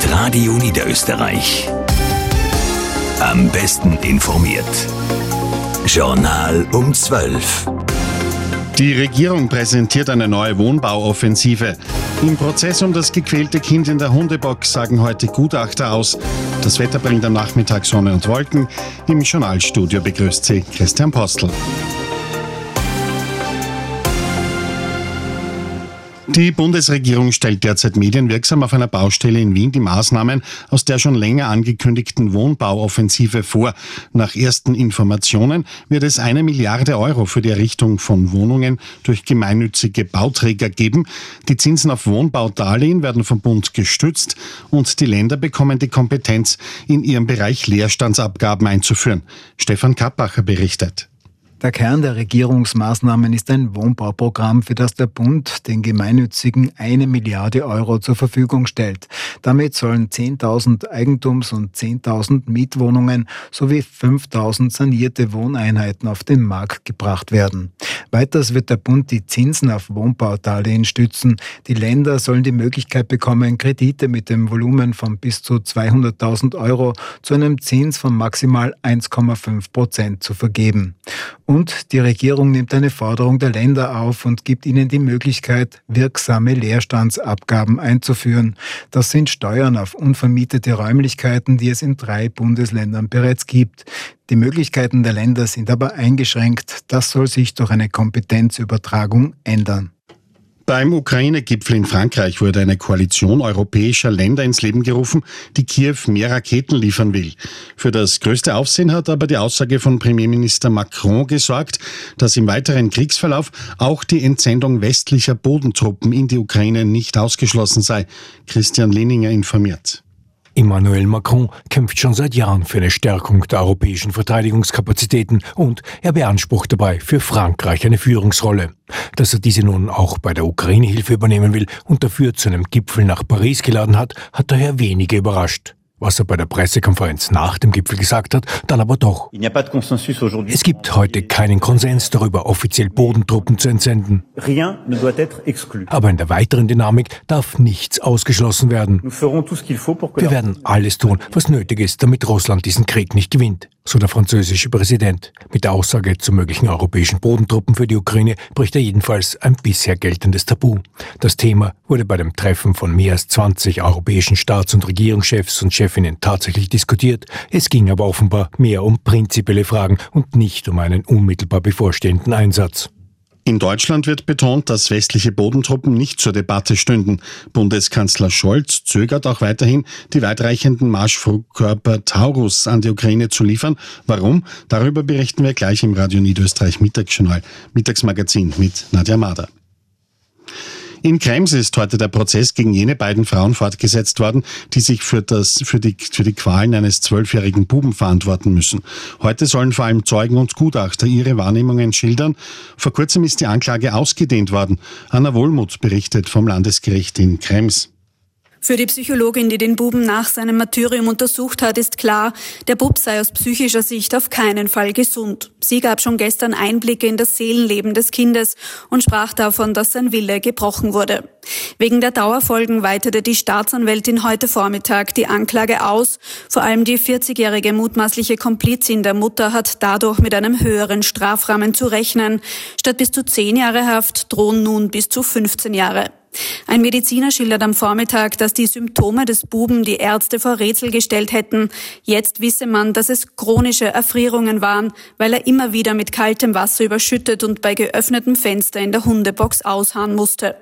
mit Radio Niederösterreich. Am besten informiert. Journal um 12. Die Regierung präsentiert eine neue Wohnbauoffensive. Im Prozess um das gequälte Kind in der Hundebox sagen heute Gutachter aus. Das Wetter bringt am Nachmittag Sonne und Wolken. Im Journalstudio begrüßt sie Christian Postel. Die Bundesregierung stellt derzeit medienwirksam auf einer Baustelle in Wien die Maßnahmen aus der schon länger angekündigten Wohnbauoffensive vor. Nach ersten Informationen wird es eine Milliarde Euro für die Errichtung von Wohnungen durch gemeinnützige Bauträger geben. Die Zinsen auf Wohnbaudarlehen werden vom Bund gestützt und die Länder bekommen die Kompetenz, in ihrem Bereich Leerstandsabgaben einzuführen. Stefan Kappacher berichtet. Der Kern der Regierungsmaßnahmen ist ein Wohnbauprogramm, für das der Bund den Gemeinnützigen eine Milliarde Euro zur Verfügung stellt. Damit sollen 10.000 Eigentums- und 10.000 Mietwohnungen sowie 5.000 sanierte Wohneinheiten auf den Markt gebracht werden. Weiters wird der Bund die Zinsen auf Wohnbaudarlehen stützen. Die Länder sollen die Möglichkeit bekommen, Kredite mit dem Volumen von bis zu 200.000 Euro zu einem Zins von maximal 1,5 Prozent zu vergeben. Und die Regierung nimmt eine Forderung der Länder auf und gibt ihnen die Möglichkeit, wirksame Leerstandsabgaben einzuführen. Das sind Steuern auf unvermietete Räumlichkeiten, die es in drei Bundesländern bereits gibt. Die Möglichkeiten der Länder sind aber eingeschränkt. Das soll sich durch eine Kompetenzübertragung ändern. Beim Ukraine-Gipfel in Frankreich wurde eine Koalition europäischer Länder ins Leben gerufen, die Kiew mehr Raketen liefern will. Für das größte Aufsehen hat aber die Aussage von Premierminister Macron gesorgt, dass im weiteren Kriegsverlauf auch die Entsendung westlicher Bodentruppen in die Ukraine nicht ausgeschlossen sei. Christian Leninger informiert. Emmanuel Macron kämpft schon seit Jahren für eine Stärkung der europäischen Verteidigungskapazitäten und er beansprucht dabei für Frankreich eine Führungsrolle. Dass er diese nun auch bei der Ukraine-Hilfe übernehmen will und dafür zu einem Gipfel nach Paris geladen hat, hat daher wenige überrascht was er bei der Pressekonferenz nach dem Gipfel gesagt hat, dann aber doch. Es gibt heute keinen Konsens darüber, offiziell Bodentruppen zu entsenden. Aber in der weiteren Dynamik darf nichts ausgeschlossen werden. Wir werden alles tun, was nötig ist, damit Russland diesen Krieg nicht gewinnt so der französische Präsident. Mit der Aussage zu möglichen europäischen Bodentruppen für die Ukraine bricht er jedenfalls ein bisher geltendes Tabu. Das Thema wurde bei dem Treffen von mehr als 20 europäischen Staats- und Regierungschefs und Chefinnen tatsächlich diskutiert. Es ging aber offenbar mehr um prinzipielle Fragen und nicht um einen unmittelbar bevorstehenden Einsatz. In Deutschland wird betont, dass westliche Bodentruppen nicht zur Debatte stünden. Bundeskanzler Scholz zögert auch weiterhin, die weitreichenden Marschflugkörper Taurus an die Ukraine zu liefern. Warum? Darüber berichten wir gleich im Radio Niederösterreich Mittagsjournal, Mittagsmagazin mit Nadja Mader. In Krems ist heute der Prozess gegen jene beiden Frauen fortgesetzt worden, die sich für, das, für, die, für die Qualen eines zwölfjährigen Buben verantworten müssen. Heute sollen vor allem Zeugen und Gutachter ihre Wahrnehmungen schildern. Vor kurzem ist die Anklage ausgedehnt worden. Anna Wohlmuth berichtet vom Landesgericht in Krems. Für die Psychologin, die den Buben nach seinem Martyrium untersucht hat, ist klar, der Bub sei aus psychischer Sicht auf keinen Fall gesund. Sie gab schon gestern Einblicke in das Seelenleben des Kindes und sprach davon, dass sein Wille gebrochen wurde. Wegen der Dauerfolgen weitete die Staatsanwältin heute Vormittag die Anklage aus. Vor allem die 40-jährige mutmaßliche Komplizin der Mutter hat dadurch mit einem höheren Strafrahmen zu rechnen. Statt bis zu zehn Jahre Haft drohen nun bis zu 15 Jahre. Ein Mediziner schildert am Vormittag, dass die Symptome des Buben die Ärzte vor Rätsel gestellt hätten. Jetzt wisse man, dass es chronische Erfrierungen waren, weil er immer wieder mit kaltem Wasser überschüttet und bei geöffnetem Fenster in der Hundebox ausharren musste.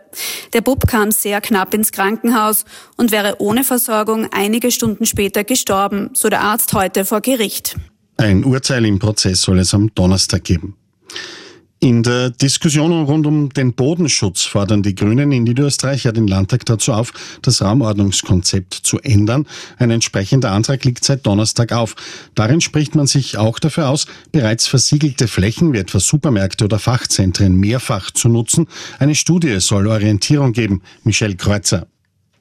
Der Bub kam sehr knapp ins Krankenhaus und wäre ohne Versorgung einige Stunden später gestorben, so der Arzt heute vor Gericht. Ein Urteil im Prozess soll es am Donnerstag geben. In der Diskussion rund um den Bodenschutz fordern die Grünen in Niederösterreich ja den Landtag dazu auf, das Raumordnungskonzept zu ändern. Ein entsprechender Antrag liegt seit Donnerstag auf. Darin spricht man sich auch dafür aus, bereits versiegelte Flächen wie etwa Supermärkte oder Fachzentren mehrfach zu nutzen. Eine Studie soll Orientierung geben. Michelle Kreuzer.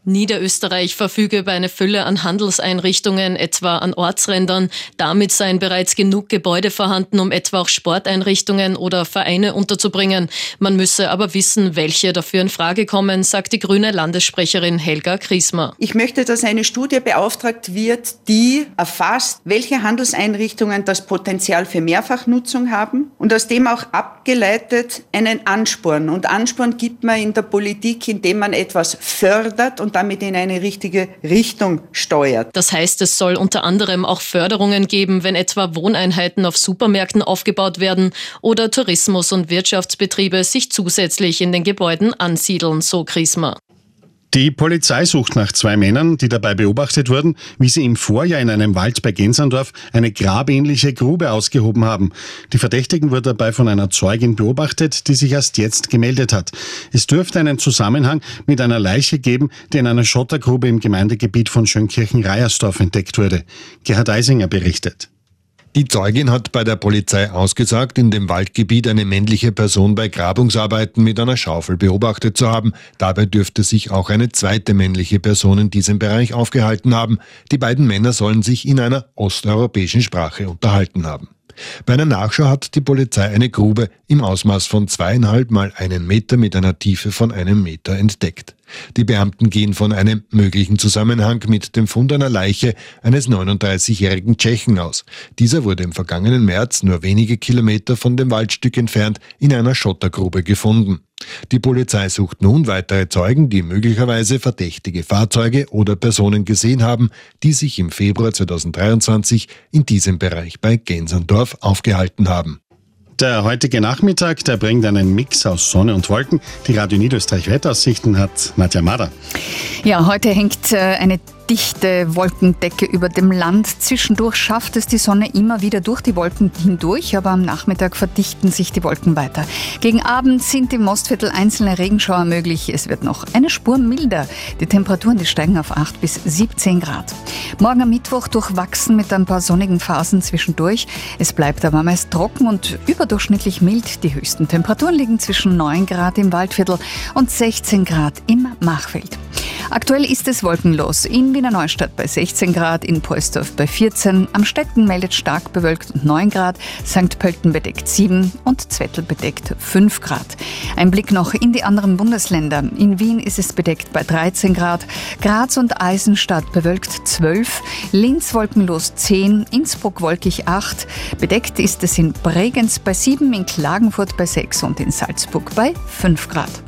Niederösterreich verfüge über eine Fülle an Handelseinrichtungen, etwa an Ortsrändern. Damit seien bereits genug Gebäude vorhanden, um etwa auch Sporteinrichtungen oder Vereine unterzubringen. Man müsse aber wissen, welche dafür in Frage kommen, sagt die grüne Landessprecherin Helga Kriesmer. Ich möchte, dass eine Studie beauftragt wird, die erfasst, welche Handelseinrichtungen das Potenzial für Mehrfachnutzung haben und aus dem auch abgeleitet einen Ansporn. Und Ansporn gibt man in der Politik, indem man etwas fördert und damit in eine richtige Richtung steuert. Das heißt, es soll unter anderem auch Förderungen geben, wenn etwa Wohneinheiten auf Supermärkten aufgebaut werden oder Tourismus- und Wirtschaftsbetriebe sich zusätzlich in den Gebäuden ansiedeln, so Griesmer. Die Polizei sucht nach zwei Männern, die dabei beobachtet wurden, wie sie im Vorjahr in einem Wald bei Gensandorf eine grabähnliche Grube ausgehoben haben. Die Verdächtigen wurden dabei von einer Zeugin beobachtet, die sich erst jetzt gemeldet hat. Es dürfte einen Zusammenhang mit einer Leiche geben, die in einer Schottergrube im Gemeindegebiet von Schönkirchen-Reiersdorf entdeckt wurde. Gerhard Eisinger berichtet. Die Zeugin hat bei der Polizei ausgesagt, in dem Waldgebiet eine männliche Person bei Grabungsarbeiten mit einer Schaufel beobachtet zu haben. Dabei dürfte sich auch eine zweite männliche Person in diesem Bereich aufgehalten haben. Die beiden Männer sollen sich in einer osteuropäischen Sprache unterhalten haben. Bei einer Nachschau hat die Polizei eine Grube im Ausmaß von zweieinhalb mal einen Meter mit einer Tiefe von einem Meter entdeckt. Die Beamten gehen von einem möglichen Zusammenhang mit dem Fund einer Leiche eines 39-jährigen Tschechen aus. Dieser wurde im vergangenen März nur wenige Kilometer von dem Waldstück entfernt in einer Schottergrube gefunden. Die Polizei sucht nun weitere Zeugen, die möglicherweise verdächtige Fahrzeuge oder Personen gesehen haben, die sich im Februar 2023 in diesem Bereich bei Gensendorf aufgehalten haben. Der heutige Nachmittag, der bringt einen Mix aus Sonne und Wolken. Die Radio Niederösterreich Wetteraussichten hat Nadja Mader. Ja, heute hängt äh, eine dichte Wolkendecke über dem Land. Zwischendurch schafft es die Sonne immer wieder durch die Wolken hindurch, aber am Nachmittag verdichten sich die Wolken weiter. Gegen Abend sind im Mostviertel einzelne Regenschauer möglich. Es wird noch eine Spur milder. Die Temperaturen die steigen auf 8 bis 17 Grad. Morgen am Mittwoch durchwachsen mit ein paar sonnigen Phasen zwischendurch. Es bleibt aber meist trocken und überdurchschnittlich mild. Die höchsten Temperaturen liegen zwischen 9 Grad im Waldviertel und 16 Grad im Machfeld. Aktuell ist es wolkenlos. In Wiener Neustadt bei 16 Grad, in Polsdorf bei 14, am Stecken meldet stark bewölkt und 9 Grad, St. Pölten bedeckt 7 und Zwettl bedeckt 5 Grad. Ein Blick noch in die anderen Bundesländer. In Wien ist es bedeckt bei 13 Grad, Graz und Eisenstadt bewölkt 12, Linz wolkenlos 10, Innsbruck wolkig 8, bedeckt ist es in Bregenz bei 7, in Klagenfurt bei 6 und in Salzburg bei 5 Grad.